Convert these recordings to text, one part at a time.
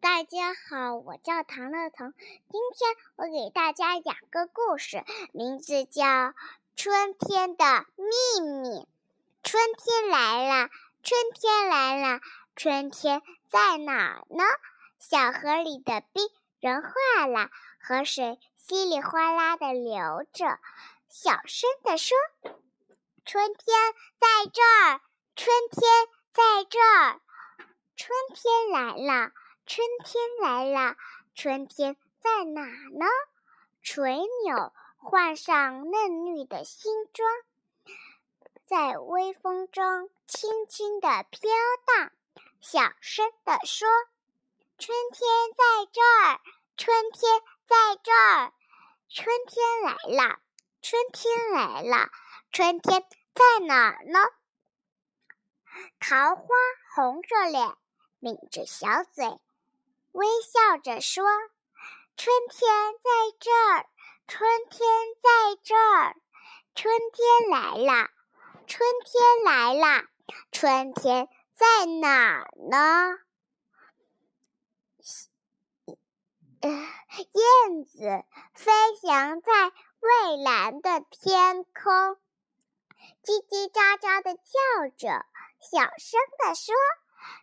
大家好，我叫唐乐腾。今天我给大家讲个故事，名字叫《春天的秘密》。春天来了，春天来了，春天在哪儿呢？小河里的冰融化了，河水稀里哗啦的流着。小声地说：“春天在这儿，春天在这儿，春天来了。”春天来了，春天在哪呢？垂柳换上嫩绿的新装，在微风中轻轻地飘荡，小声地说：“春天在这儿，春天在这儿，春天来了，春天来了，春天在哪儿呢？”桃花红着脸，抿着小嘴。微笑着说：“春天在这儿，春天在这儿，春天来了，春天来了，春天在哪儿呢？” 燕子飞翔在蔚蓝的天空，叽叽喳喳的叫着，小声地说：“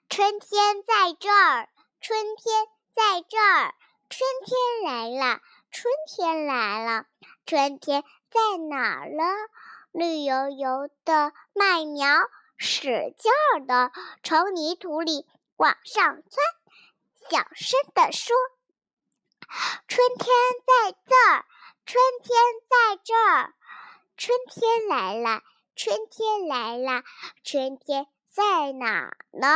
春天在这儿。”春天在这儿，春天来了，春天来了，春天在哪儿了？绿油油的麦苗使劲儿的从泥土里往上钻，小声地说：“春天在这儿，春天在这儿，春天来了，春天来了，春天在哪儿呢？”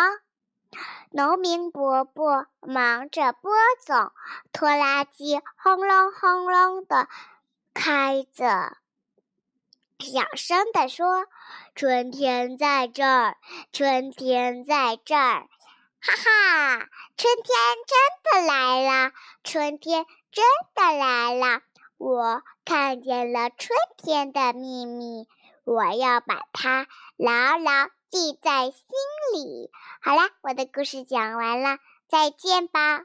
农民伯伯忙着播种，拖拉机轰隆轰隆的开着，小声地说：“春天在这儿，春天在这儿，哈哈，春天真的来了，春天真的来了，我看见了春天的秘密，我要把它牢牢。”记在心里。好啦，我的故事讲完了，再见吧。